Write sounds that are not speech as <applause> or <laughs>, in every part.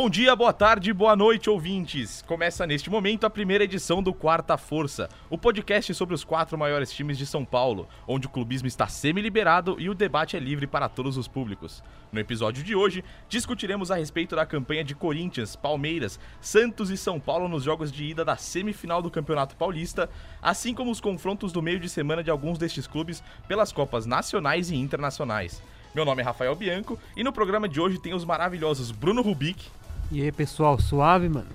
Bom dia, boa tarde, boa noite, ouvintes! Começa neste momento a primeira edição do Quarta Força, o podcast sobre os quatro maiores times de São Paulo, onde o clubismo está semi-liberado e o debate é livre para todos os públicos. No episódio de hoje, discutiremos a respeito da campanha de Corinthians, Palmeiras, Santos e São Paulo nos jogos de ida da semifinal do Campeonato Paulista, assim como os confrontos do meio de semana de alguns destes clubes pelas Copas Nacionais e Internacionais. Meu nome é Rafael Bianco e no programa de hoje tem os maravilhosos Bruno Rubik. E aí, pessoal, suave, mano?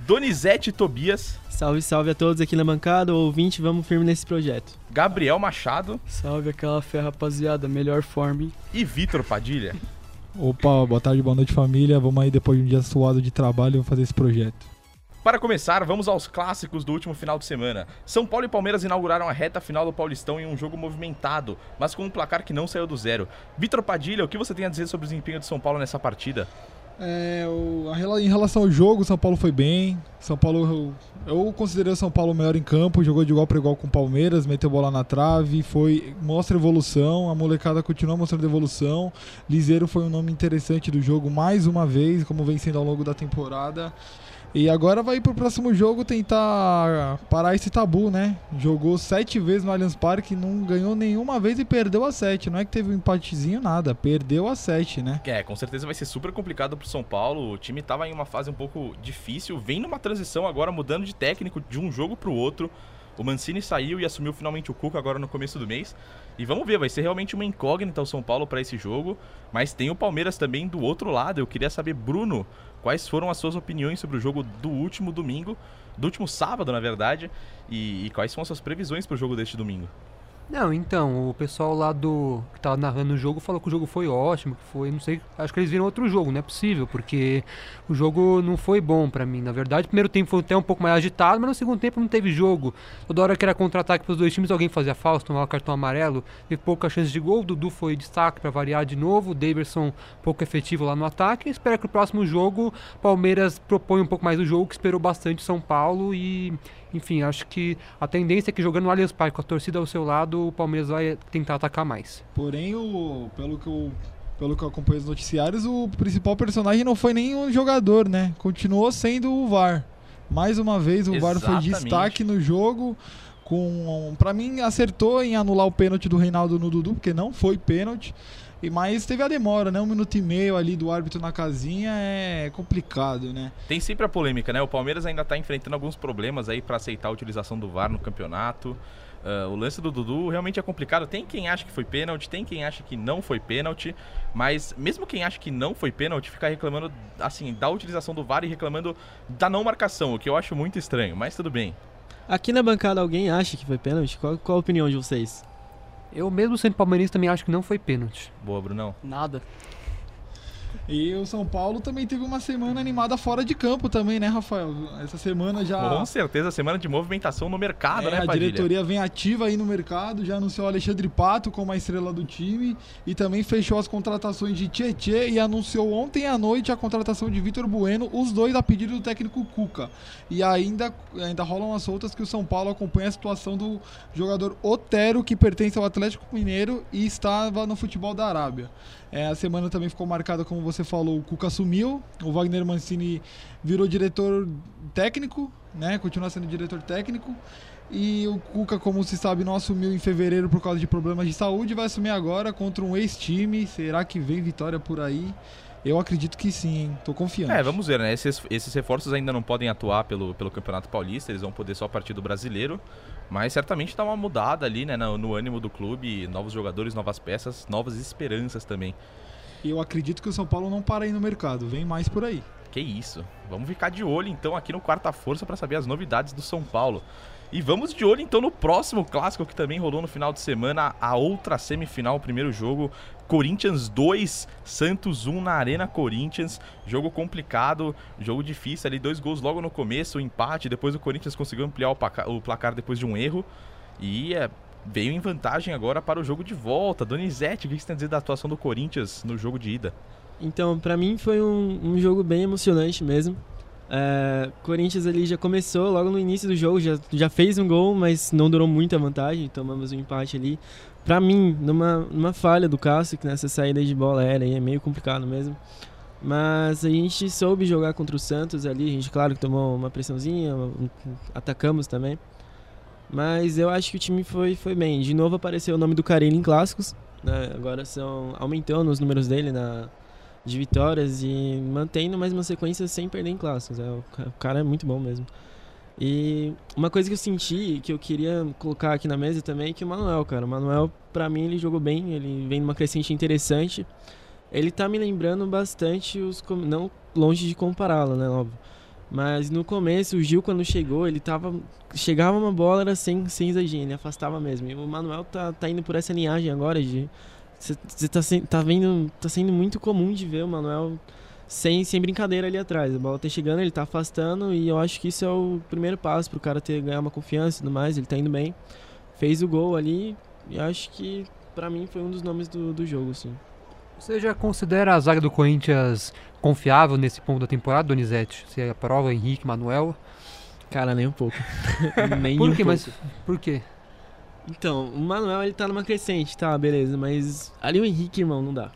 Donizete Tobias. Salve, salve a todos aqui na bancada, ouvinte, vamos firme nesse projeto. Gabriel Machado. Salve aquela fé, rapaziada, melhor forma. Hein? E Vitor Padilha. Opa, boa tarde, boa noite família. Vamos aí depois de um dia suado de trabalho fazer esse projeto. Para começar, vamos aos clássicos do último final de semana. São Paulo e Palmeiras inauguraram a reta final do Paulistão em um jogo movimentado, mas com um placar que não saiu do zero. Vitor Padilha, o que você tem a dizer sobre o desempenho de São Paulo nessa partida? É, o, a, em relação ao jogo, São Paulo foi bem. São Paulo, eu, eu considerei o São Paulo melhor em campo, jogou de igual para igual com o Palmeiras, meteu bola na trave, foi mostra evolução, a molecada continua mostrando evolução. Liseiro foi um nome interessante do jogo mais uma vez, como vem sendo ao longo da temporada. E agora vai pro próximo jogo tentar parar esse tabu, né? Jogou sete vezes no Allianz Parque, não ganhou nenhuma vez e perdeu a sete. Não é que teve um empatezinho, nada. Perdeu a sete, né? É, com certeza vai ser super complicado pro São Paulo. O time tava em uma fase um pouco difícil, vem numa transição agora, mudando de técnico de um jogo pro outro. O Mancini saiu e assumiu finalmente o Cuca agora no começo do mês. E vamos ver, vai ser realmente uma incógnita o São Paulo para esse jogo. Mas tem o Palmeiras também do outro lado. Eu queria saber, Bruno, quais foram as suas opiniões sobre o jogo do último domingo, do último sábado, na verdade, e, e quais são as suas previsões para o jogo deste domingo? Não, então, o pessoal lá do que tava narrando o jogo falou que o jogo foi ótimo, que foi, não sei, acho que eles viram outro jogo, não é possível, porque o jogo não foi bom para mim, na verdade. O primeiro tempo foi até um pouco mais agitado, mas no segundo tempo não teve jogo. Toda hora que era contra-ataque pros dois times, alguém fazia falta, tomava cartão amarelo, teve pouca chance de gol. O Dudu foi destaque para variar de novo, o Davidson pouco efetivo lá no ataque. Espero que o próximo jogo Palmeiras proponha um pouco mais do jogo, que esperou bastante São Paulo e enfim, acho que a tendência é que jogando no Allianz Parque com a torcida ao seu lado, o Palmeiras vai tentar atacar mais. Porém, o, pelo que eu pelo que eu acompanho os noticiários, o principal personagem não foi nem um jogador, né? Continuou sendo o VAR. Mais uma vez, o Exatamente. VAR foi destaque no jogo. Com, para mim, acertou em anular o pênalti do Reinaldo no Dudu, porque não foi pênalti. E mas teve a demora, né? Um minuto e meio ali do árbitro na casinha é complicado, né? Tem sempre a polêmica, né? O Palmeiras ainda tá enfrentando alguns problemas aí para aceitar a utilização do VAR no campeonato. Uh, o lance do Dudu realmente é complicado. Tem quem acha que foi pênalti, tem quem acha que não foi pênalti, mas mesmo quem acha que não foi pênalti fica reclamando assim da utilização do VAR e reclamando da não marcação, o que eu acho muito estranho, mas tudo bem. Aqui na bancada alguém acha que foi pênalti? Qual, qual a opinião de vocês? Eu mesmo sendo palmeirense também acho que não foi pênalti. Boa, Brunão. Nada. E o São Paulo também teve uma semana animada fora de campo também, né, Rafael? Essa semana já. Com certeza, semana de movimentação no mercado, é, né, Padilha? A diretoria vem ativa aí no mercado, já anunciou Alexandre Pato como a estrela do time e também fechou as contratações de Tietê e anunciou ontem à noite a contratação de Vitor Bueno, os dois a pedido do técnico Cuca. E ainda, ainda rolam as soltas que o São Paulo acompanha a situação do jogador Otero, que pertence ao Atlético Mineiro e estava no futebol da Arábia. É, a semana também ficou marcada, como você falou, o Cuca assumiu, o Wagner Mancini virou diretor técnico, né? Continua sendo diretor técnico. E o Cuca, como se sabe, não assumiu em fevereiro por causa de problemas de saúde, vai assumir agora contra um ex-time. Será que vem vitória por aí? Eu acredito que sim, hein? Tô confiante. É, vamos ver, né? Esses, esses reforços ainda não podem atuar pelo, pelo Campeonato Paulista, eles vão poder só a partir do brasileiro. Mas certamente dá uma mudada ali, né, no, no ânimo do clube, novos jogadores, novas peças, novas esperanças também. Eu acredito que o São Paulo não para aí no mercado, vem mais por aí. Que isso. Vamos ficar de olho então aqui no Quarta Força para saber as novidades do São Paulo. E vamos de olho então no próximo clássico que também rolou no final de semana, a outra semifinal, o primeiro jogo, Corinthians 2, Santos 1 na Arena Corinthians. Jogo complicado, jogo difícil ali, dois gols logo no começo, o empate, depois o Corinthians conseguiu ampliar o placar, o placar depois de um erro. E é, veio em vantagem agora para o jogo de volta. Donizete, o que você tem a dizer da atuação do Corinthians no jogo de ida? Então, para mim foi um, um jogo bem emocionante mesmo. É, Corinthians ali já começou logo no início do jogo, já, já fez um gol, mas não durou muito a vantagem, tomamos um empate ali. Pra mim, numa, numa falha do Cássio, que nessa saída de bola era, é meio complicado mesmo. Mas a gente soube jogar contra o Santos ali, a gente claro que tomou uma pressãozinha, atacamos também. Mas eu acho que o time foi, foi bem. De novo apareceu o nome do Carilli em clássicos. Né? Agora são aumentando os números dele na, de vitórias e mantendo mais uma sequência sem perder em clássicos. É, o, cara é muito bom mesmo. E uma coisa que eu senti, que eu queria colocar aqui na mesa também, é que o Manuel, cara. O Manuel, pra mim, ele jogou bem, ele vem numa crescente interessante. Ele tá me lembrando bastante os. Não longe de compará-lo, né? Óbvio. Mas no começo, o Gil, quando chegou, ele tava. Chegava uma bola, era sem, sem exagero, ele afastava mesmo. E o Manuel tá, tá indo por essa linhagem agora de. Você tá, tá vendo. Tá sendo muito comum de ver o Manuel sem, sem brincadeira ali atrás. A bola tá chegando, ele tá afastando e eu acho que isso é o primeiro passo pro cara ter ganhar uma confiança e tudo mais. Ele tá indo bem. Fez o gol ali e acho que para mim foi um dos nomes do, do jogo, assim. Você já considera a zaga do Corinthians confiável nesse ponto da temporada, Donizete? Você aprova Henrique, Manuel? Cara, nem um pouco. <laughs> nem por um quê? Pouco. Mas por quê? Então, o Manuel ele tá numa crescente, tá, beleza, mas ali o Henrique, irmão, não dá.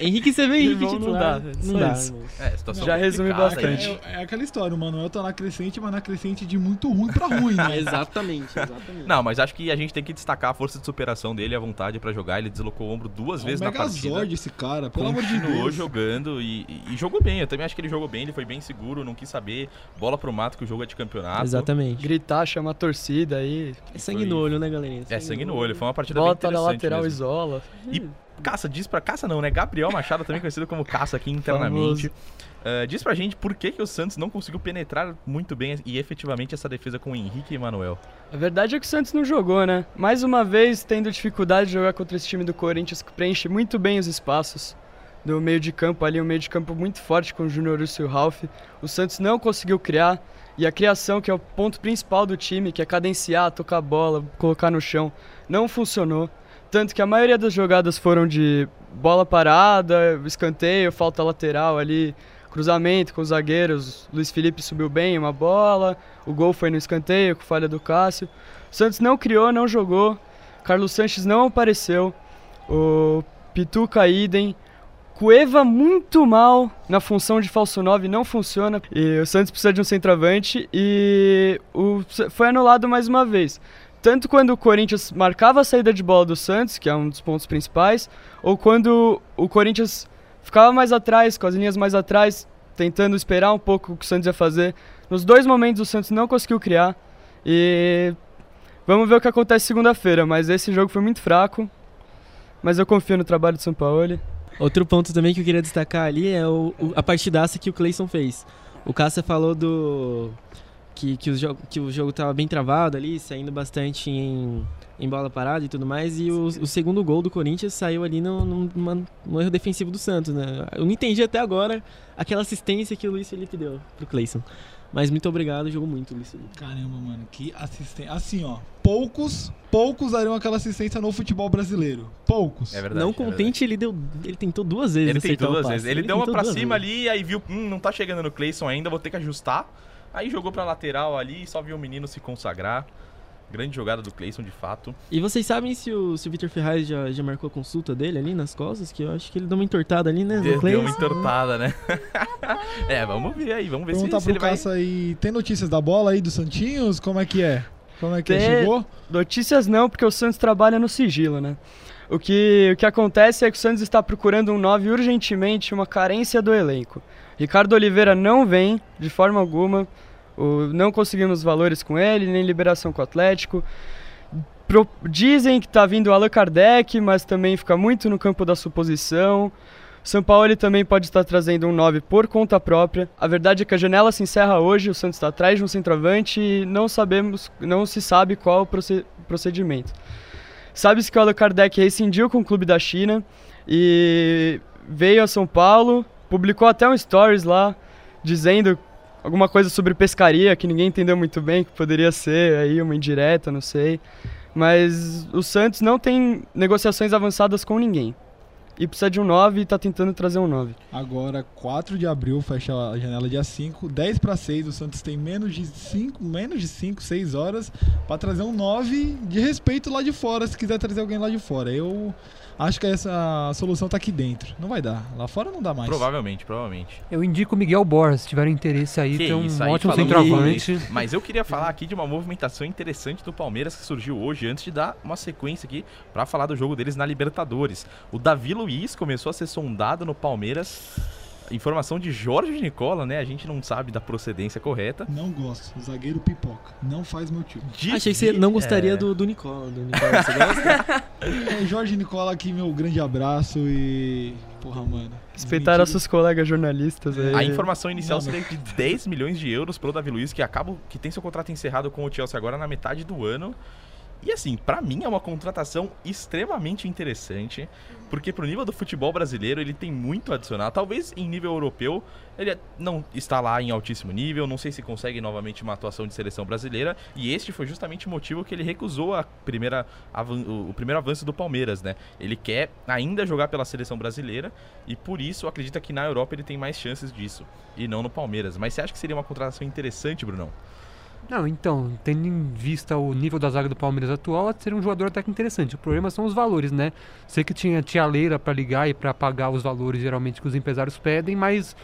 Henrique, você vê Henrique Irmão, não dá. Não dá. É, situação Já resume bastante. É, é, aquela história, o Manuel tá na crescente, mas na crescente de muito ruim pra ruim, né? <laughs> exatamente, exatamente. Não, mas acho que a gente tem que destacar a força de superação dele, a vontade pra jogar. Ele deslocou o ombro duas é vezes na partida. Esse cara, pelo amor de Deus. Continuou jogando e, e, jogou bem. Eu também acho que ele jogou bem, ele foi bem seguro, não quis saber. Bola pro mato que o jogo é de campeonato. Exatamente. Gritar, chamar a torcida aí. É sangue no olho, né, galerinha? É sangue no olho. Foi uma partida Bota bem interessante na lateral, mesmo. isola. E Caça, diz pra. Caça não, né? Gabriel Machado, também conhecido como Caça aqui internamente. Uh, diz pra gente por que, que o Santos não conseguiu penetrar muito bem e efetivamente essa defesa com o Henrique e Emanuel. A verdade é que o Santos não jogou, né? Mais uma vez, tendo dificuldade de jogar contra esse time do Corinthians, que preenche muito bem os espaços do meio de campo ali, um meio de campo muito forte com o Júnior Russo e o Ralf. O Santos não conseguiu criar e a criação, que é o ponto principal do time, que é cadenciar, tocar a bola, colocar no chão, não funcionou. Tanto que a maioria das jogadas foram de bola parada, escanteio, falta lateral ali, cruzamento com os zagueiros. Luiz Felipe subiu bem uma bola, o gol foi no escanteio com falha do Cássio. O Santos não criou, não jogou. Carlos Sanches não apareceu. O Pituca idem. Cueva muito mal na função de falso 9, não funciona. E o Santos precisa de um centroavante e o, foi anulado mais uma vez tanto quando o Corinthians marcava a saída de bola do Santos, que é um dos pontos principais, ou quando o Corinthians ficava mais atrás, com as linhas mais atrás, tentando esperar um pouco o que o Santos ia fazer. Nos dois momentos o Santos não conseguiu criar e vamos ver o que acontece segunda-feira, mas esse jogo foi muito fraco, mas eu confio no trabalho de São Paulo. Outro ponto também que eu queria destacar ali é o, a partidaça que o Cleison fez. O Cássia falou do que, que, o, jogo, que o jogo tava bem travado ali, saindo bastante em, em bola parada e tudo mais. E o, o segundo gol do Corinthians saiu ali no, numa, no erro defensivo do Santos, né? Eu não entendi até agora aquela assistência que o Luiz Felipe deu pro Cleison. Mas muito obrigado, jogou muito, Luiz Felipe. Caramba, mano, que assistência. Assim, ó, poucos, poucos dariam aquela assistência no futebol brasileiro. Poucos. É verdade. Não é contente, verdade. ele deu. Ele tentou duas vezes. Ele tentou duas vezes. Ele, ele deu uma pra cima vezes. ali, aí viu, hum, não tá chegando no Cleison ainda, vou ter que ajustar. Aí jogou pra lateral ali e só viu o menino se consagrar. Grande jogada do Cleison, de fato. E vocês sabem se o, se o Vitor Ferraz já, já marcou a consulta dele ali nas costas? Que eu acho que ele deu uma entortada ali, né? Deu, deu uma entortada, né? <laughs> é, vamos ver aí, vamos ver Perguntar se, se ele vai... aí, tem notícias da bola aí do Santinhos? Como é que é? Como é que é? tem... Chegou? Notícias não, porque o Santos trabalha no sigilo, né? O que, o que acontece é que o Santos está procurando um 9 urgentemente, uma carência do elenco. Ricardo Oliveira não vem, de forma alguma. O, não conseguimos valores com ele, nem liberação com o Atlético. Pro, dizem que está vindo Allan Kardec, mas também fica muito no campo da suposição. São Paulo também pode estar trazendo um 9 por conta própria. A verdade é que a janela se encerra hoje, o Santos está atrás de um centroavante e não sabemos, não se sabe qual o procedimento. Sabe-se que o Allan Kardec rescindiu com o clube da China e veio a São Paulo, publicou até um stories lá dizendo alguma coisa sobre pescaria que ninguém entendeu muito bem, que poderia ser aí uma indireta, não sei. Mas o Santos não tem negociações avançadas com ninguém. e precisa de um 9 e tá tentando trazer um 9. Agora, 4 de abril, fecha a janela dia 5, 10 para 6, o Santos tem menos de 5, menos de 5, 6 horas para trazer um 9 de respeito lá de fora, se quiser trazer alguém lá de fora. Eu acho que essa solução tá aqui dentro. Não vai dar. Lá fora não dá mais. Provavelmente, provavelmente. Eu indico o Miguel Borja, se tiverem interesse aí, Que tem um isso, aí ótimo centroavante. isso. Mas eu queria falar aqui de uma movimentação interessante do Palmeiras que surgiu hoje, antes de dar uma sequência aqui pra falar do jogo deles na Libertadores. O Davi Luiz começou a ser sondado no Palmeiras. Informação de Jorge Nicola, né? A gente não sabe da procedência correta. Não gosto. Zagueiro pipoca. Não faz meu tipo. De- Achei que você não gostaria é, do, do Nicola. Do Nicola, você gosta? <laughs> <laughs> É, Jorge Nicola aqui, meu grande abraço e. Porra, mano. Respeitar Desmentido. nossos colegas jornalistas aí. A informação inicial seria de 10 milhões de euros pro Davi Luiz, que acaba que tem seu contrato encerrado com o Chelsea agora na metade do ano. E assim, pra mim é uma contratação extremamente interessante, porque pro nível do futebol brasileiro ele tem muito a adicionar. Talvez em nível europeu ele não está lá em altíssimo nível, não sei se consegue novamente uma atuação de seleção brasileira, e este foi justamente o motivo que ele recusou a primeira o primeiro avanço do Palmeiras, né? Ele quer ainda jogar pela seleção brasileira e por isso acredita que na Europa ele tem mais chances disso e não no Palmeiras. Mas você acha que seria uma contratação interessante, Brunão? Não, então, tendo em vista o nível da zaga do Palmeiras atual, seria um jogador até que interessante. O problema são os valores, né? Sei que tinha tia Leira pra ligar e pra pagar os valores geralmente que os empresários pedem, mas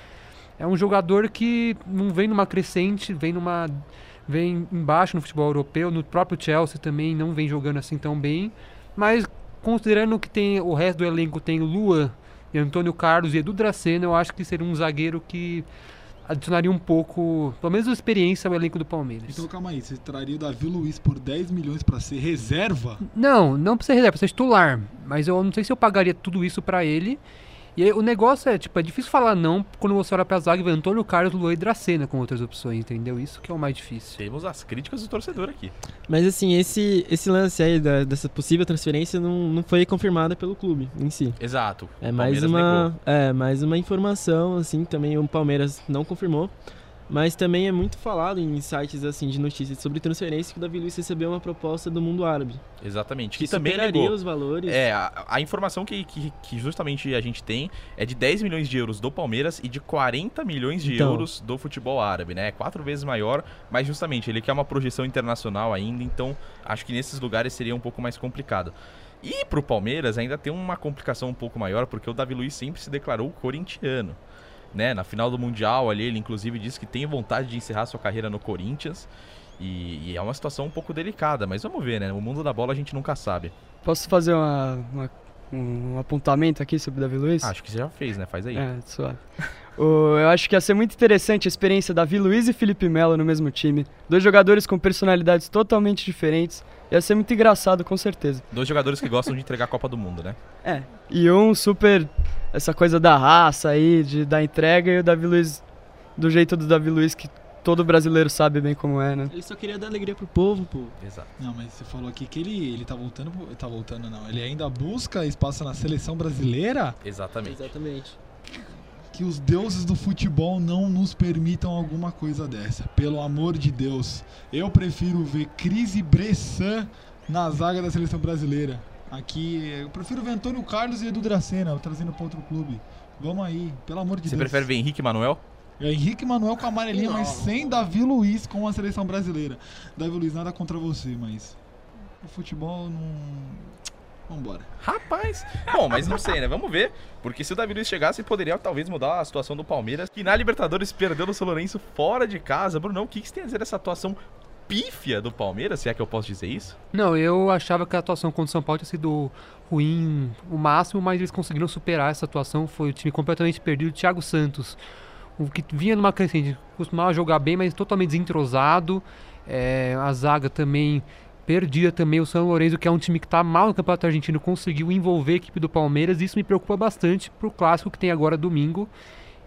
é um jogador que não vem numa crescente, vem numa vem embaixo no futebol europeu, no próprio Chelsea também não vem jogando assim tão bem, mas considerando que tem o resto do elenco tem Luan e Antônio Carlos e Edu Dracena, eu acho que seria um zagueiro que adicionaria um pouco, pelo menos experiência ao elenco do Palmeiras. Então calma aí, você traria o Davi Luiz por 10 milhões pra ser reserva? Não, não precisa reserva, precisa titular. Mas eu não sei se eu pagaria tudo isso pra ele. E aí, o negócio é, tipo, é difícil falar não quando você olha pra zaga e vê Antônio Carlos, Luan e Dracena com outras opções, entendeu? Isso que é o mais difícil. Temos as críticas do torcedor aqui. Mas assim, esse, esse lance aí da- dessa possível transferência não, não foi confirmada pelo clube em si. Exato. É mais Palmeiras uma, negou. é mais uma informação, assim, também o Palmeiras não confirmou. Mas também é muito falado em sites assim de notícias sobre transferência que o Davi Luiz recebeu uma proposta do mundo árabe. Exatamente. Que Que também superaria negou. os valores. É, a, a informação que, que, que justamente a gente tem é de 10 milhões de euros do Palmeiras e de 40 milhões de Então. euros do futebol árabe, né? Quatro vezes maior, mas justamente ele quer uma projeção internacional ainda, então acho que nesses lugares seria um pouco mais complicado. E pro Palmeiras ainda tem uma complicação um pouco maior, porque o Davi Luiz sempre se declarou corintiano. Né? Na final do Mundial ali, ele inclusive disse que tem vontade de encerrar sua carreira no Corinthians. E, e é uma situação um pouco delicada, mas vamos ver, né? O mundo da bola a gente nunca sabe. Posso fazer uma- uma- um apontamento aqui sobre o Davi Luiz? Acho que você já fez, né? Faz aí. É, suave. <laughs> O- eu acho que ia ser muito interessante a experiência Davi Luiz e Felipe Melo no mesmo time. Dois jogadores com personalidades totalmente diferentes. Ia ser muito engraçado, com certeza. Dois jogadores que gostam de entregar a Copa do Mundo, né? É. E um super. Essa coisa da raça aí, de, da entrega, e o Davi Luiz. Do jeito do Davi Luiz, que todo brasileiro sabe bem como é, né? Ele só queria dar alegria pro povo, pô. Exato. Não, mas você falou aqui que ele, ele tá voltando. Tá voltando, não. Ele ainda busca espaço na seleção brasileira. Exatamente. Exatamente. Que os deuses do futebol não nos permitam alguma coisa dessa. Pelo amor de Deus. Eu prefiro ver Cris e Bressan na zaga da seleção brasileira. Aqui, eu prefiro ver Antônio Carlos e Edu Dracena trazendo pra outro clube. Vamos aí, pelo amor de Você Deus. prefere ver Henrique e Manuel? É Henrique Manuel com a amarelinha, mas sem Davi Luiz com a seleção brasileira. Davi Luiz, nada contra você, mas o futebol não. Vambora. Rapaz! Bom, mas não sei, né? Vamos ver. Porque se o Davi Luiz chegasse, poderia talvez mudar a situação do Palmeiras, que na Libertadores perdeu no São Lourenço fora de casa. Brunão, o que que você tem a dizer dessa atuação pífia do Palmeiras, se é que eu posso dizer isso? Não, eu achava que a atuação contra o São Paulo tinha sido ruim o máximo, mas eles conseguiram superar essa atuação. Foi o time completamente perdido. Thiago Santos, o que vinha numa crescente, costumava jogar bem, mas totalmente desentrosado. É, a zaga também perdida também. O São Lourenço, que é um time que está mal no Campeonato Argentino, conseguiu envolver a equipe do Palmeiras. Isso me preocupa bastante pro clássico que tem agora domingo.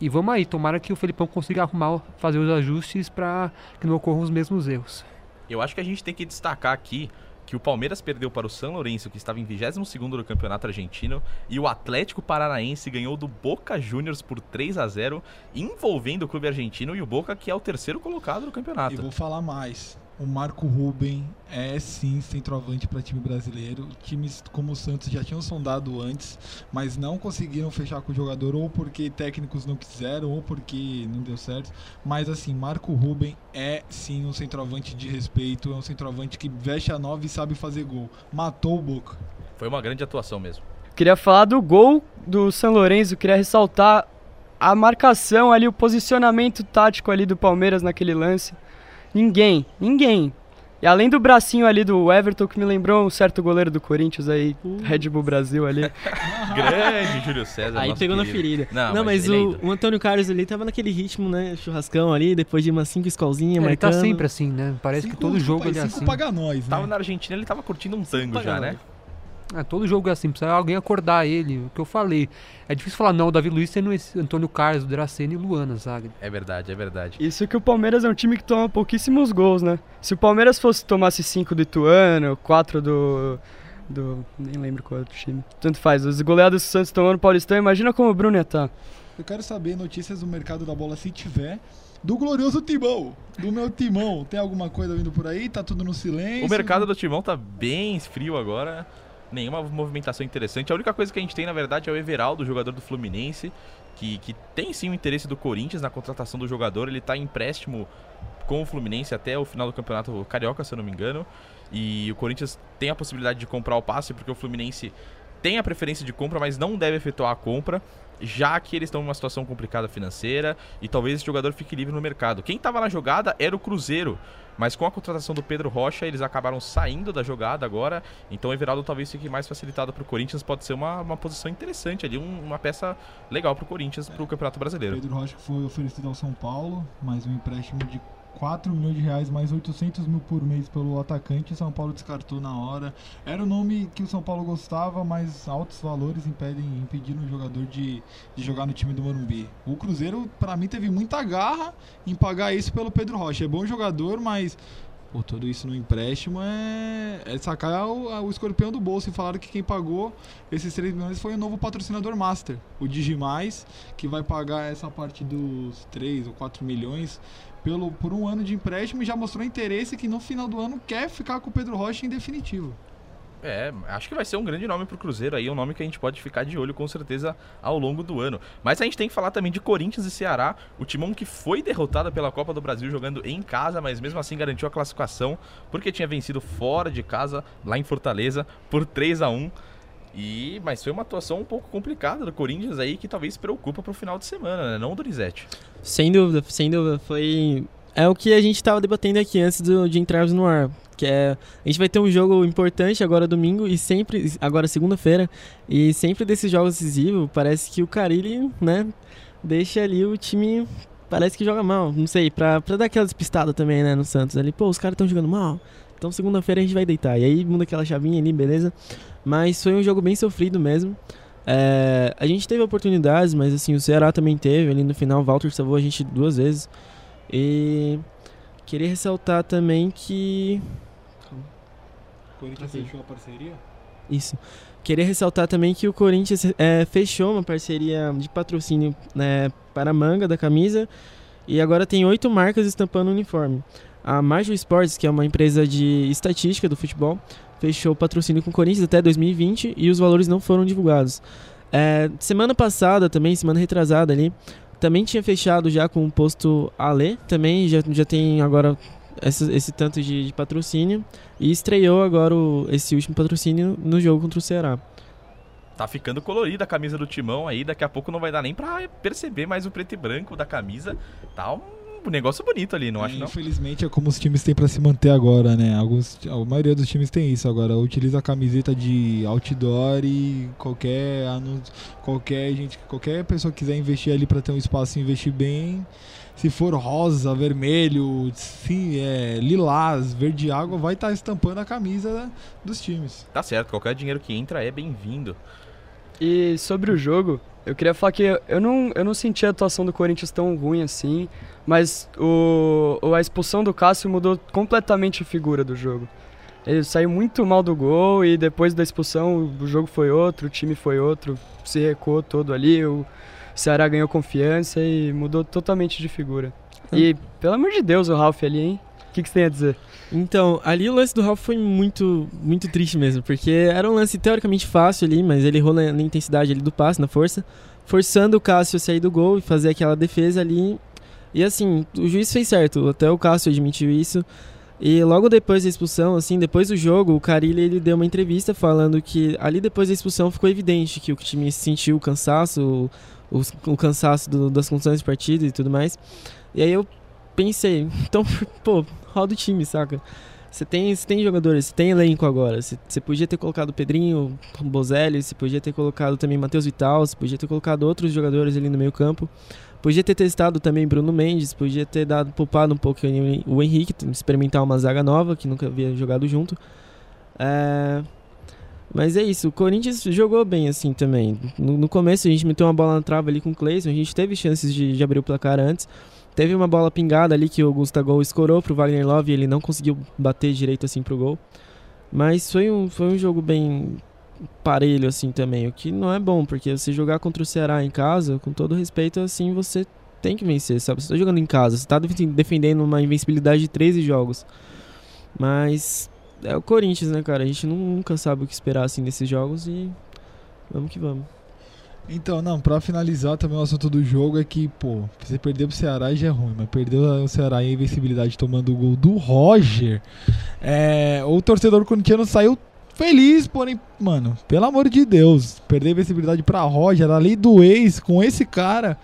E vamos aí, tomara que o Felipão consiga arrumar, fazer os ajustes para que não ocorram os mesmos erros. Eu acho que a gente tem que destacar aqui que o Palmeiras perdeu para o São Lourenço, que estava em 22º do Campeonato Argentino, e o Atlético Paranaense ganhou do Boca Juniors por 3 a 0 envolvendo o clube argentino e o Boca, que é o terceiro colocado do E campeonato. vou falar mais. O Marco Ruben é sim centroavante para time brasileiro. Times como o Santos já tinham sondado antes, mas não conseguiram fechar com o jogador, ou porque técnicos não quiseram, ou porque não deu certo. Mas assim, Marco Ruben é sim um centroavante de respeito, é um centroavante que veste a nova e sabe fazer gol. Matou o Boca. Foi uma grande atuação mesmo. Queria falar do gol do São Lourenço, queria ressaltar a marcação ali, o posicionamento tático ali do Palmeiras naquele lance. Ninguém, ninguém. E além do bracinho ali do Everton, que me lembrou um certo goleiro do Corinthians aí, Red Bull Brasil ali. <laughs> Grande Júlio César. Aí pegou na ferida. Não, Não, mas mas, ele é o, o Antônio Carlos ali tava naquele ritmo, né? Churrascão ali, depois de umas cinco escolzinhas, É, ele tá marcando. sempre assim, né? Parece que Cinco- todo jogo ele é assim. paga nós, né? Tava na Argentina, ele tava curtindo um tango já, né? É, todo jogo é assim, precisa alguém acordar ele, o que eu falei. É difícil falar, não, o Davi Luiz sendo esse Antônio Carlos, o Dracena e o Luana, sabe? É verdade, é verdade. Isso que o Palmeiras é um time que toma pouquíssimos gols, né? Se o Palmeiras fosse tomasse 5 do Ituano, 4 do. do. nem lembro qual é o outro time. Tanto faz, os goleados do Santos tomando o Paulistão, imagina como o Bruno ia tá. Eu quero saber notícias do mercado da bola se tiver. Do glorioso Timão, do meu Timão. Tem alguma coisa vindo por aí? Tá tudo no silêncio? O mercado do Timão tá bem frio agora. Nenhuma movimentação interessante. A única coisa que a gente tem, na verdade, é o Everaldo, jogador do Fluminense, que, que tem sim o interesse do Corinthians na contratação do jogador. Ele tá em empréstimo com o Fluminense até o final do campeonato carioca, se eu não me engano. E o Corinthians tem a possibilidade de comprar o passe, porque o Fluminense tem a preferência de compra, mas não deve efetuar a compra, já que eles estão em uma situação complicada financeira e talvez esse jogador fique livre no mercado. Quem estava na jogada era o Cruzeiro, mas com a contratação do Pedro Rocha, eles acabaram saindo da jogada agora, então o Everaldo talvez fique mais facilitado para o Corinthians, pode ser uma, uma posição interessante ali, um- uma peça legal para o Corinthians, para o Campeonato Brasileiro. Pedro Rocha foi oferecido ao São Paulo, mais um empréstimo de 4 milhões de reais, mais 800 mil por mês pelo atacante. São Paulo descartou na hora. Era o nome que o São Paulo gostava, mas altos valores impedem, impediram o jogador de, de jogar no time do Morumbi. O Cruzeiro, pra mim, teve muita garra em pagar isso pelo Pedro Rocha. É bom jogador, mas Pô, tudo isso no empréstimo é, é sacar o, o escorpião do bolso. E falaram que quem pagou esses 3 milhões foi o novo patrocinador master, o Digimais, que vai pagar essa parte dos 3 ou 4 milhões pelo, por um ano de empréstimo e já mostrou interesse que no final do ano quer ficar com o Pedro Rocha em definitivo. É, acho que vai ser um grande nome pro Cruzeiro aí, um nome que a gente pode ficar de olho com certeza ao longo do ano. Mas a gente tem que falar também de Corinthians e Ceará, o timão que foi derrotado pela Copa do Brasil jogando em casa, mas mesmo assim garantiu a classificação, porque tinha vencido fora de casa, lá em Fortaleza, por 3 a 1 E, mas foi uma atuação um pouco complicada do Corinthians aí, que talvez preocupa pro final de semana, né? Não, Donizete? Sem dúvida, sem dúvida. Foi. É o que a gente estava debatendo aqui antes do- de entrarmos no ar. Que é. A gente vai ter um jogo importante agora domingo e sempre. Agora segunda-feira. E sempre desses jogos decisivos, parece que o Carilli, né? Deixa ali o time. Parece que joga mal. Não sei, pra, pra dar aquela despistada também, né? No Santos ali. Pô, os caras estão jogando mal. Então segunda-feira a gente vai deitar. E aí muda aquela chavinha ali, beleza? Mas foi um jogo bem sofrido mesmo. É, a gente teve oportunidades, mas assim, o Ceará também teve ali no final. O Walter salvou a gente duas vezes. E queria ressaltar também que. Corinthians fechou a parceria? Isso. Queria ressaltar também que o Corinthians é, fechou uma parceria de patrocínio né, para a manga da camisa e agora tem oito marcas estampando o uniforme. A Marjo Sports, que é uma empresa de estatística do futebol, fechou patrocínio com o Corinthians até 2020 e os valores não foram divulgados. É, semana passada, também, semana retrasada ali, também tinha fechado já com o posto Ale, também já, já tem agora esse, esse tanto de, de patrocínio. E estreou agora o- esse último patrocínio no jogo contra o Ceará. Tá ficando colorida a camisa do timão aí, daqui a pouco não vai dar nem pra perceber mais o preto e branco da camisa. Tá um negócio bonito ali, não É, acho não? Infelizmente é como os times têm pra se manter agora, né? Alguns, a maioria dos times tem isso agora. Utiliza a camiseta de outdoor e qualquer anúncio, qualquer gente, qualquer pessoa que quiser investir ali pra ter um espaço e investir bem. Se for rosa, vermelho, sim, é, lilás, verde água, vai estar estampando a camisa dos times. Tá certo, qualquer dinheiro que entra é bem-vindo. E sobre o jogo, eu queria falar que eu não, eu não senti a atuação do Corinthians tão ruim assim, mas o, a expulsão do Cássio mudou completamente a figura do jogo. Ele saiu muito mal do gol e depois da expulsão o jogo foi outro, o time foi outro, se recuou todo ali, o Ceará ganhou confiança e mudou totalmente de figura. E, pelo amor de Deus, o Ralf ali, hein? Que que, você tem a dizer? Então, ali o lance do Ralf foi muito, muito triste mesmo, porque era um lance teoricamente fácil ali, mas ele errou na, na intensidade ali do passe, na força, forçando o Cássio a sair do gol e fazer aquela defesa ali. E assim, o juiz fez certo, até o Cássio admitiu isso. E logo depois da expulsão, assim, depois do jogo, o Carilli ele deu uma entrevista falando que ali depois da expulsão ficou evidente que o time sentiu o cansaço, o, o cansaço do, das condições de partida e tudo mais. E aí eu pensei, <laughs> então, pô, roda o time, saca? Você tem, tem jogadores, você tem elenco agora. Você, você podia ter colocado o Pedrinho, o Bozelli, você podia ter colocado também Matheus Vital, você podia ter colocado outros jogadores ali no meio campo. Podia ter testado também Bruno Mendes, podia ter dado poupado um pouco o Henrique, experimentar uma zaga nova que nunca havia jogado junto. É... Mas é isso, o Corinthians jogou bem assim também. No, no, começo a gente meteu uma bola na trava ali com o Cleison, a gente teve chances de, de abrir o placar antes. Teve uma bola pingada ali que o Gustavo escorou pro Wagner Love e ele não conseguiu bater direito assim pro gol. Mas foi um, foi um jogo bem parelho assim também, o que não é bom, porque você jogar contra o Ceará em casa, com todo respeito, assim, você tem que vencer, sabe? Você tá jogando em casa, você tá defendendo uma invencibilidade de 13 jogos. Mas é o Corinthians, né, cara? A gente nunca sabe o que esperar assim nesses jogos e vamos que vamos. Então, não, pra finalizar também o assunto do jogo é que, pô, você perdeu pro Ceará já é ruim, mas perdeu o Ceará em invencibilidade tomando o gol do Roger. É, o torcedor corintiano saiu feliz, porém, mano, pelo amor de Deus, perder a invencibilidade pra Roger, a lei do ex com esse cara.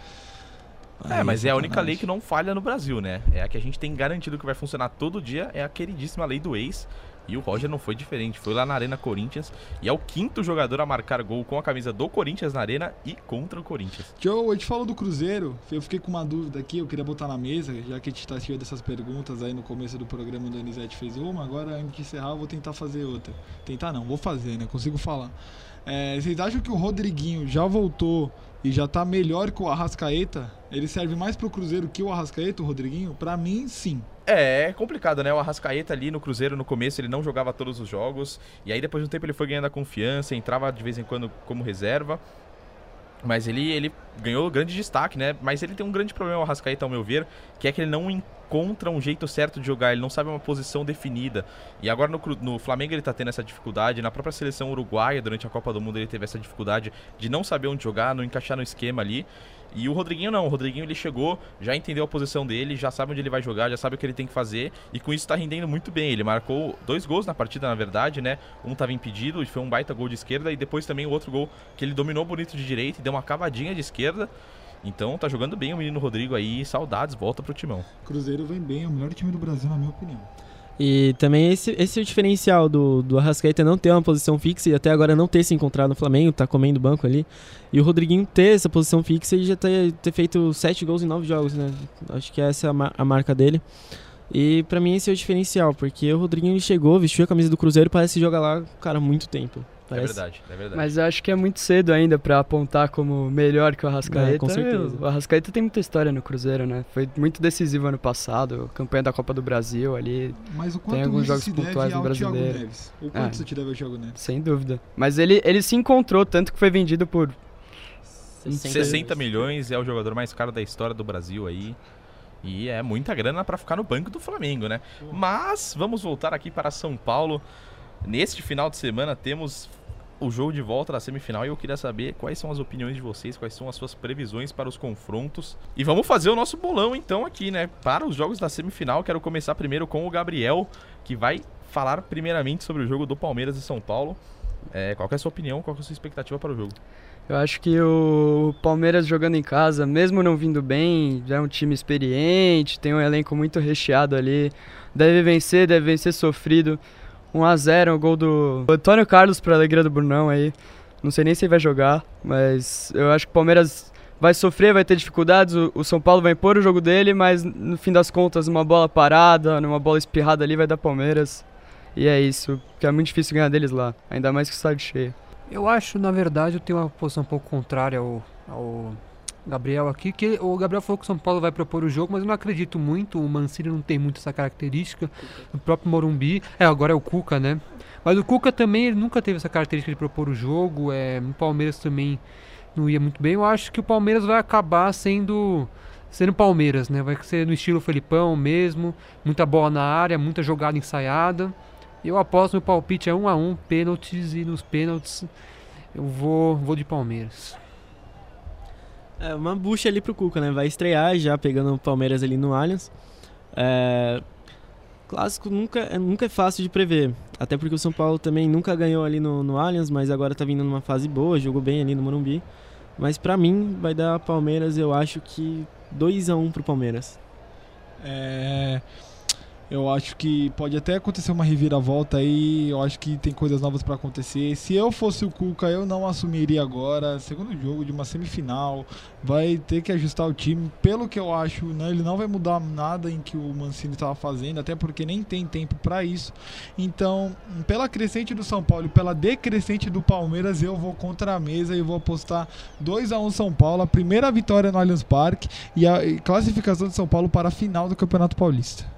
É, mas é a única lei que não falha no Brasil, né? É a que a gente tem garantido que vai funcionar todo dia, é a queridíssima lei do ex. E o Roger não foi diferente, foi lá na Arena Corinthians e é o quinto jogador a marcar gol com a camisa do Corinthians na Arena e contra o Corinthians. Joe, a gente falou do Cruzeiro, eu fiquei com uma dúvida aqui, eu queria botar na mesa, já que a gente tá cheio dessas perguntas aí no começo do programa, o Donizete fez uma, agora antes de encerrar eu vou tentar fazer outra. Tentar não, vou fazer, né? Consigo falar. É, vocês acham que o Rodriguinho já voltou e já tá melhor que o Arrascaeta? Ele serve mais pro Cruzeiro que o Arrascaeta, o Rodriguinho? Para mim, sim. É, é complicado, né? O Arrascaeta ali no Cruzeiro, no começo, ele não jogava todos os jogos. E aí, depois de um tempo, ele foi ganhando a confiança, entrava de vez em quando como reserva. Mas ele, ele ganhou grande destaque, né? Mas ele tem um grande problema, o Arrascaeta, ao meu ver, que é que ele não encontra um jeito certo de jogar, ele não sabe uma posição definida. E agora no, no Flamengo ele tá tendo essa dificuldade, na própria seleção uruguaia, durante a Copa do Mundo, ele teve essa dificuldade de não saber onde jogar, não encaixar no esquema ali. E o Rodriguinho não, o Rodriguinho ele chegou, já entendeu a posição dele, já sabe onde ele vai jogar, já sabe o que ele tem que fazer e com isso tá rendendo muito bem. Ele marcou dois gols na partida, na verdade, né? Um tava impedido e foi um baita gol de esquerda e depois também o outro gol que ele dominou bonito de direita e deu uma cavadinha de esquerda. Então tá jogando bem o menino Rodrigo aí, saudades, volta pro timão. Cruzeiro vem bem, é o melhor time do Brasil na minha opinião. E também esse, esse é o diferencial do, do Arrascaeta não ter uma posição fixa e até agora não ter se encontrado no Flamengo, tá comendo banco ali. E o Rodriguinho ter essa posição fixa e já ter, ter feito sete gols em nove jogos, né? Acho que essa é a, a marca dele. E para mim esse é o diferencial, porque o Rodriguinho chegou, vestiu a camisa do Cruzeiro e parece jogar lá, cara, muito tempo. É Parece. É verdade, é verdade. Mas eu acho que é muito cedo ainda para apontar como melhor que o Arrascaeta. É, com certeza. O Arrascaeta tem muita história no Cruzeiro, né? Foi muito decisivo ano passado, campanha da Copa do Brasil ali. Mas o quanto tem alguns jogos pontuais no brasileiro. Neves? O quanto é, você te deve ao Thiago Neves? Sem dúvida. Mas ele, ele se encontrou, tanto que foi vendido por 60, 60 milhões, é o jogador mais caro da história do Brasil aí. E é muita grana para ficar no banco do Flamengo, né? Mas vamos voltar aqui para São Paulo. Neste final de semana temos o jogo de volta da semifinal e eu queria saber quais são as opiniões de vocês, quais são as suas previsões para os confrontos. E vamos fazer o nosso bolão então aqui, né? Para os jogos da semifinal, quero começar primeiro com o Gabriel, que vai falar primeiramente sobre o jogo do Palmeiras e São Paulo. É, qual é a sua opinião, qual é a sua expectativa para o jogo? Eu acho que o Palmeiras jogando em casa, mesmo não vindo bem, já é um time experiente, tem um elenco muito recheado ali, deve vencer, deve vencer sofrido. 1x0, o gol do Antônio Carlos para alegria do Brunão aí. Não sei nem se ele vai jogar, mas eu acho que o Palmeiras vai sofrer, vai ter dificuldades. O, São Paulo vai impor o jogo dele, mas no fim das contas, uma bola parada, numa bola espirrada ali vai dar Palmeiras. E é isso, porque é muito difícil ganhar deles lá, ainda mais que o estádio cheio. Eu acho, na verdade, eu tenho uma posição um pouco contrária ao, ao Gabriel aqui, que o Gabriel falou que o São Paulo vai propor o jogo, mas eu não acredito muito. O Mancini não tem muito essa característica. O próprio Morumbi, é, agora é o Cuca, né? Mas o Cuca também ele nunca teve essa característica de propor o jogo. É, o Palmeiras também não ia muito bem. Eu acho que o Palmeiras vai acabar sendo ser no Palmeiras, né? Vai ser no estilo Felipão mesmo, muita bola na área, muita jogada ensaiada. Eu aposto meu palpite é 1 a 1 pênaltis e nos pênaltis eu vou, vou de Palmeiras. É uma bucha ali pro Cuca, né? Vai estrear já pegando o Palmeiras ali no Allianz. É... Clássico nunca, é, nunca é fácil de prever. Até porque o São Paulo também nunca ganhou ali no, no Allianz, mas agora tá vindo numa fase boa, jogou bem ali no Morumbi. Mas para mim vai dar Palmeiras, eu acho que 2 a 1 pro Palmeiras. É, eu acho que pode até acontecer uma reviravolta aí. Eu acho que tem coisas novas para acontecer. Se eu fosse o Cuca, eu não assumiria agora. Segundo jogo de uma semifinal, vai ter que ajustar o time. Pelo que eu acho, né, ele não vai mudar nada em que o Mancini estava fazendo, até porque nem tem tempo para isso. Então, pela crescente do São Paulo e pela decrescente do Palmeiras, eu vou contra a mesa e vou apostar 2 a 1 São Paulo, a primeira vitória no Allianz Parque e a classificação de São Paulo para a final do Campeonato Paulista.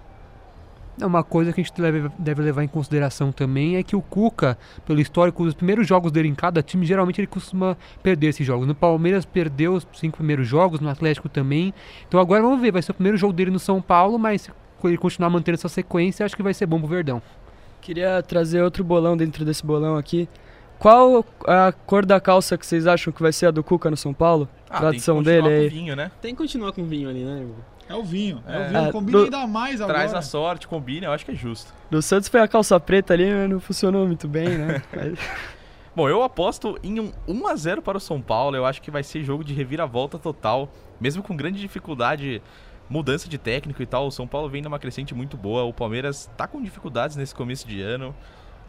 É uma coisa que a gente deve, deve levar em consideração também é que o Cuca, pelo histórico, os primeiros jogos dele em cada time, geralmente ele costuma perder esses jogos. No Palmeiras perdeu os cinco primeiros jogos, no Atlético também. Então agora vamos ver, vai ser o primeiro jogo dele no São Paulo, mas se ele continuar mantendo essa sequência, acho que vai ser bom pro Verdão. Queria trazer outro bolão dentro desse bolão aqui. Qual a cor da calça que vocês acham que vai ser a do Cuca no São Paulo? Ah, Tradição tem que dele continuar aí. com vinho, né? Tem que continuar com vinho ali, né? É o vinho, é, É. o vinho. É, Combina do- ainda mais agora. Traz a sorte, combina, eu acho que é justo. Do Santos foi a calça preta ali, mas não funcionou muito bem, né? <laughs> Bom, eu aposto em um 1x0 para o São Paulo. Eu acho que vai ser jogo de reviravolta total. Mesmo com grande dificuldade, mudança de técnico e tal, o São Paulo vem numa crescente muito boa. O Palmeiras tá com dificuldades nesse começo de ano.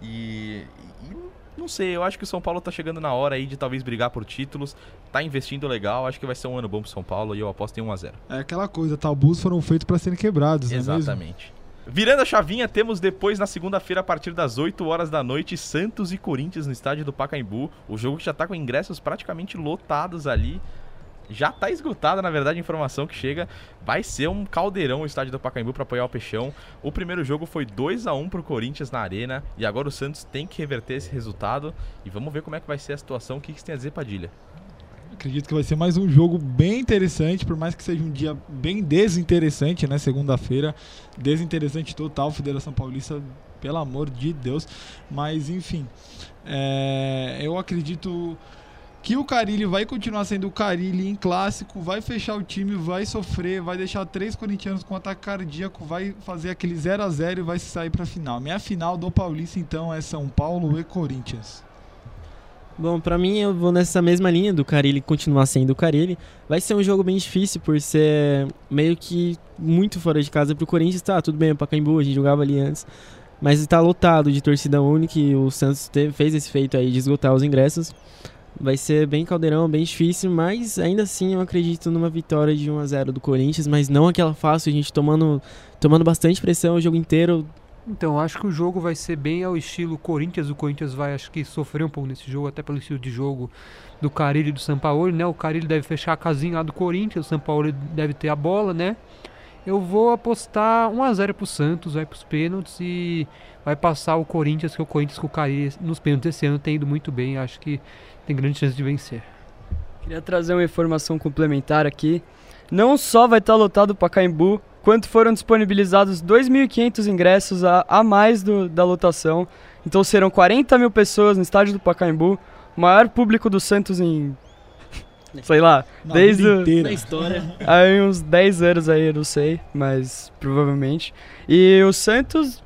E, e não sei, eu acho que o São Paulo tá chegando na hora aí de talvez brigar por títulos. Tá investindo legal, acho que vai ser um ano bom pro São Paulo e eu aposto em 1x0. É aquela coisa, tabus foram feitos para serem quebrados, é? Exatamente. Virando a chavinha, temos depois na segunda-feira, a partir das 8 horas da noite, Santos e Corinthians no estádio do Pacaembu. O jogo que já tá com ingressos praticamente lotados ali. Já tá esgotada, na verdade, a informação que chega. Vai ser um caldeirão o estádio do Pacaembu para apoiar o Peixão. O primeiro jogo foi 2 a 1 pro Corinthians na Arena. E agora o Santos tem que reverter esse resultado. E vamos ver como é que vai ser a situação. O que, que você tem a dizer, Padilha? Acredito que vai ser mais um jogo bem interessante, por mais que seja um dia bem desinteressante, né? Segunda-feira, desinteressante total, Federação Paulista, pelo amor de Deus. Mas enfim, é, eu acredito que o Carilli vai continuar sendo o Carilli em clássico, vai fechar o time, vai sofrer, vai deixar três corintianos com ataque cardíaco, vai fazer aquele 0 a 0 e vai sair para final. Minha final do Paulista então é São Paulo e Corinthians. Bom, pra mim eu vou nessa mesma linha do Carilli continuar sendo o Carilli. Vai ser um jogo bem difícil por ser meio que muito fora de casa pro Corinthians. Tá, tudo bem, o Pacaembu, a gente jogava ali antes. Mas está lotado de torcida única e o Santos teve- fez esse feito aí de esgotar os ingressos. Vai ser bem caldeirão, bem difícil, mas ainda assim eu acredito numa vitória de 1 a 0 do Corinthians, mas não aquela fácil, a gente tomando, tomando bastante pressão o jogo inteiro. Então, acho que o jogo vai ser bem ao estilo Corinthians. O Corinthians vai, acho que, sofrer um pouco nesse jogo, até pelo estilo de jogo do Carilli e do Sampaoli, né? O Carilli deve fechar a casinha lá do Corinthians, o Sampaoli deve ter a bola, né? Eu vou apostar 1x0 pro Santos, vai pros pênaltis e vai passar o Corinthians, que o Corinthians com o Carilli nos pênaltis esse ano tem ido muito bem. Acho que tem grande chance de vencer. Queria trazer uma informação complementar aqui. Não só vai estar lotado o Pacaembu, quanto foram disponibilizados 2.500 ingressos a, a mais do- da lotação. Então serão 40 mil pessoas no estádio do Pacaembu, maior público do Santos em, sei lá, Na Desde vida o- inteira. história. <laughs> há uns 10 anos aí, eu não sei, mas provavelmente. E o Santos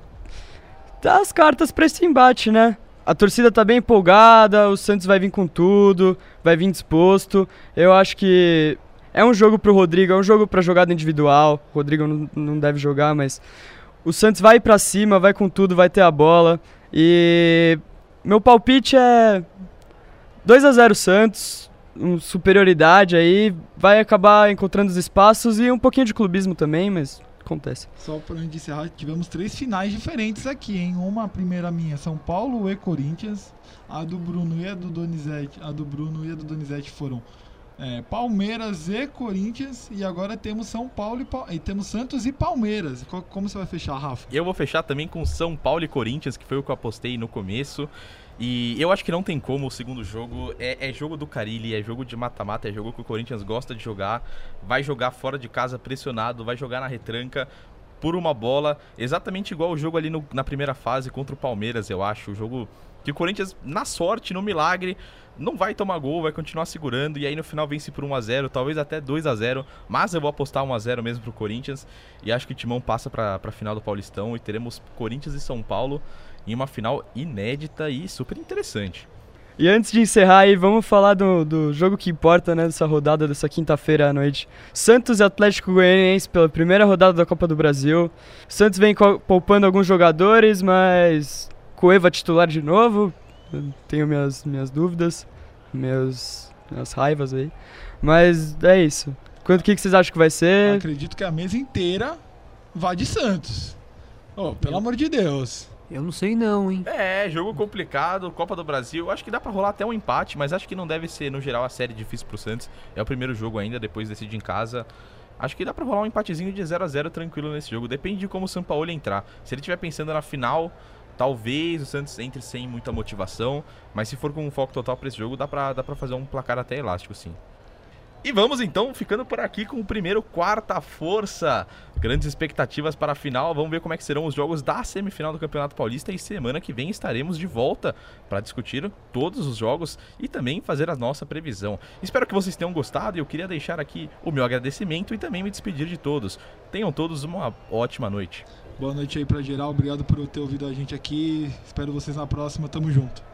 dá as cartas pra esse embate, né? A torcida tá bem empolgada, o Santos vai vir com tudo, vai vir disposto. Eu acho que é um jogo pro Rodrigo, é um jogo pra jogada individual. O Rodrigo não, não deve jogar, mas o Santos vai pra cima, vai com tudo, vai ter a bola. E meu palpite é 2 a 0 Santos, um superioridade aí, vai acabar encontrando os espaços e um pouquinho de clubismo também, mas acontece. Só pra gente encerrar, tivemos três finais diferentes aqui, hein? Uma, a primeira minha, São Paulo e Corinthians. A do Bruno e a do Donizete. A do Bruno e a do Donizete foram É, Palmeiras e Corinthians. E agora temos São Paulo e, Pa- e temos Santos e Palmeiras. Co- Como você vai fechar, Rafa? Eu vou fechar também com São Paulo e Corinthians, que foi o que eu apostei no começo. E eu acho que não tem como o segundo jogo. É, é jogo do Carilli, é jogo de mata-mata, é jogo que o Corinthians gosta de jogar. Vai jogar fora de casa pressionado, vai jogar na retranca por uma bola. Exatamente igual o jogo ali no- na primeira fase contra o Palmeiras, eu acho. O jogo que o Corinthians, na sorte, no milagre, não vai tomar gol, vai continuar segurando. E aí no final vence por 1x0, talvez até 2x0. Mas eu vou apostar 1x0 mesmo pro Corinthians. E acho que o Timão passa pra, pra final do Paulistão e teremos Corinthians e São Paulo em uma final inédita e super interessante. E antes de encerrar aí, vamos falar do, do jogo que importa, né, dessa rodada, dessa quinta-feira à noite. Santos e Atlético Goianiense pela primeira rodada da Copa do Brasil. Santos vem poupando alguns jogadores, mas Cueva titular de novo. Eu Tenho minhas, minhas dúvidas, meus, minhas raivas aí. Mas é isso. Quanto que, que vocês acham que vai ser? Acredito que a mesa inteira vá de Santos. Oh, pelo amor de Deus. Eu não sei não, hein? É, jogo complicado, Copa do Brasil. Acho que dá pra rolar até um empate, mas acho que não deve ser, no geral, a série difícil pro Santos. É o primeiro jogo ainda, depois decide em casa. Acho que dá pra rolar um empatezinho de 0 a 0 tranquilo nesse jogo. Depende de como o São Paulo entrar. Se ele estiver pensando na final, talvez o Santos entre sem muita motivação. Mas se for com um foco total pra esse jogo, dá pra, dá pra fazer um placar até elástico, sim. E vamos então ficando por aqui com o primeiro quarta força. Grandes expectativas para a final. Vamos ver como é que serão os jogos da semifinal do Campeonato Paulista e semana que vem estaremos de volta para discutir todos os jogos e também fazer a nossa previsão. Espero que vocês tenham gostado e eu queria deixar aqui o meu agradecimento e também me despedir de todos. Tenham todos uma ótima noite. Boa noite aí pra geral. Obrigado por ter ouvido a gente aqui. Espero vocês na próxima. Tamo junto.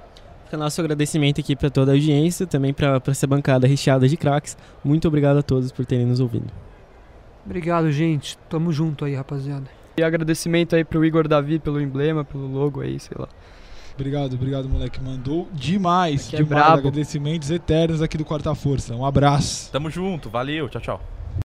Fica nosso agradecimento aqui para toda a audiência, também para essa bancada recheada de craques. Muito obrigado a todos por terem nos ouvido. Obrigado, gente. Tamo junto aí, rapaziada. E agradecimento aí pro Igor Davi pelo emblema, pelo logo aí, sei lá. Obrigado, obrigado, moleque. Mandou demais. Aqui é demais. brabo. Agradecimentos eternos aqui do Quarta Força. Um abraço. Tamo junto, valeu, tchau, tchau.